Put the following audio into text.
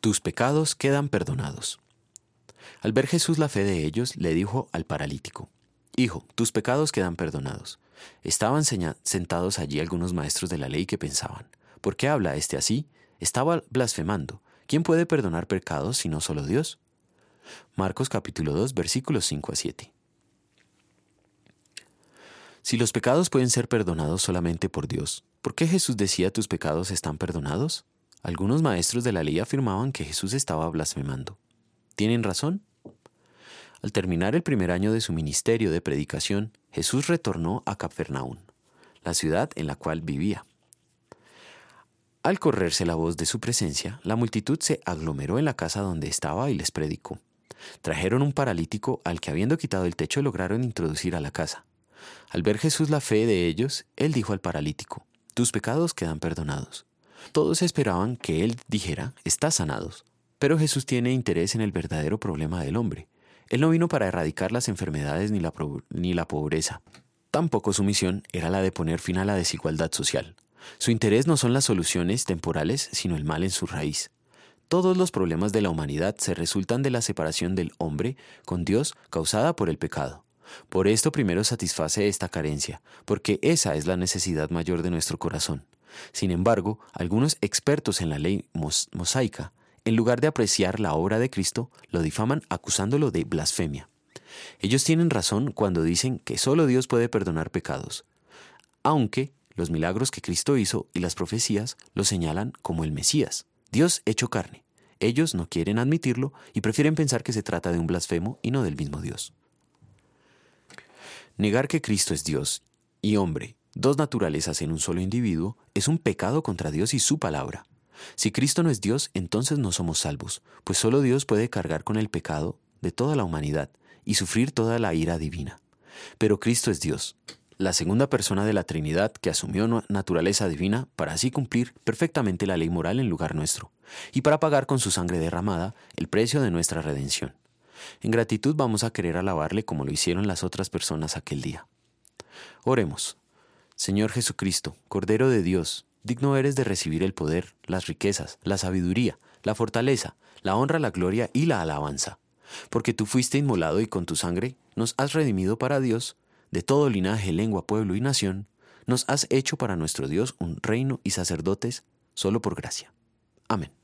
tus pecados quedan perdonados. Al ver Jesús la fe de ellos, le dijo al paralítico, Hijo, tus pecados quedan perdonados. Estaban sentados allí algunos maestros de la ley que pensaban, ¿por qué habla este así? Estaba blasfemando. ¿Quién puede perdonar pecados si no solo Dios? Marcos capítulo 2 versículos 5 a 7. Si los pecados pueden ser perdonados solamente por Dios, ¿por qué Jesús decía tus pecados están perdonados? Algunos maestros de la ley afirmaban que Jesús estaba blasfemando. ¿Tienen razón? Al terminar el primer año de su ministerio de predicación, Jesús retornó a Capernaum, la ciudad en la cual vivía. Al correrse la voz de su presencia, la multitud se aglomeró en la casa donde estaba y les predicó. Trajeron un paralítico al que habiendo quitado el techo lograron introducir a la casa. Al ver Jesús la fe de ellos, él dijo al paralítico, Tus pecados quedan perdonados. Todos esperaban que él dijera, Estás sanados. Pero Jesús tiene interés en el verdadero problema del hombre. Él no vino para erradicar las enfermedades ni la, ni la pobreza. Tampoco su misión era la de poner fin a la desigualdad social. Su interés no son las soluciones temporales, sino el mal en su raíz. Todos los problemas de la humanidad se resultan de la separación del hombre con Dios causada por el pecado. Por esto primero satisface esta carencia, porque esa es la necesidad mayor de nuestro corazón. Sin embargo, algunos expertos en la ley mosaica, en lugar de apreciar la obra de Cristo, lo difaman acusándolo de blasfemia. Ellos tienen razón cuando dicen que solo Dios puede perdonar pecados, aunque los milagros que Cristo hizo y las profecías lo señalan como el Mesías, Dios hecho carne. Ellos no quieren admitirlo y prefieren pensar que se trata de un blasfemo y no del mismo Dios. Negar que Cristo es Dios y hombre, dos naturalezas en un solo individuo, es un pecado contra Dios y su palabra. Si Cristo no es Dios, entonces no somos salvos, pues solo Dios puede cargar con el pecado de toda la humanidad y sufrir toda la ira divina. Pero Cristo es Dios, la segunda persona de la Trinidad que asumió naturaleza divina para así cumplir perfectamente la ley moral en lugar nuestro, y para pagar con su sangre derramada el precio de nuestra redención. En gratitud vamos a querer alabarle como lo hicieron las otras personas aquel día. Oremos. Señor Jesucristo, Cordero de Dios, digno eres de recibir el poder, las riquezas, la sabiduría, la fortaleza, la honra, la gloria y la alabanza. Porque tú fuiste inmolado y con tu sangre nos has redimido para Dios, de todo linaje, lengua, pueblo y nación, nos has hecho para nuestro Dios un reino y sacerdotes solo por gracia. Amén.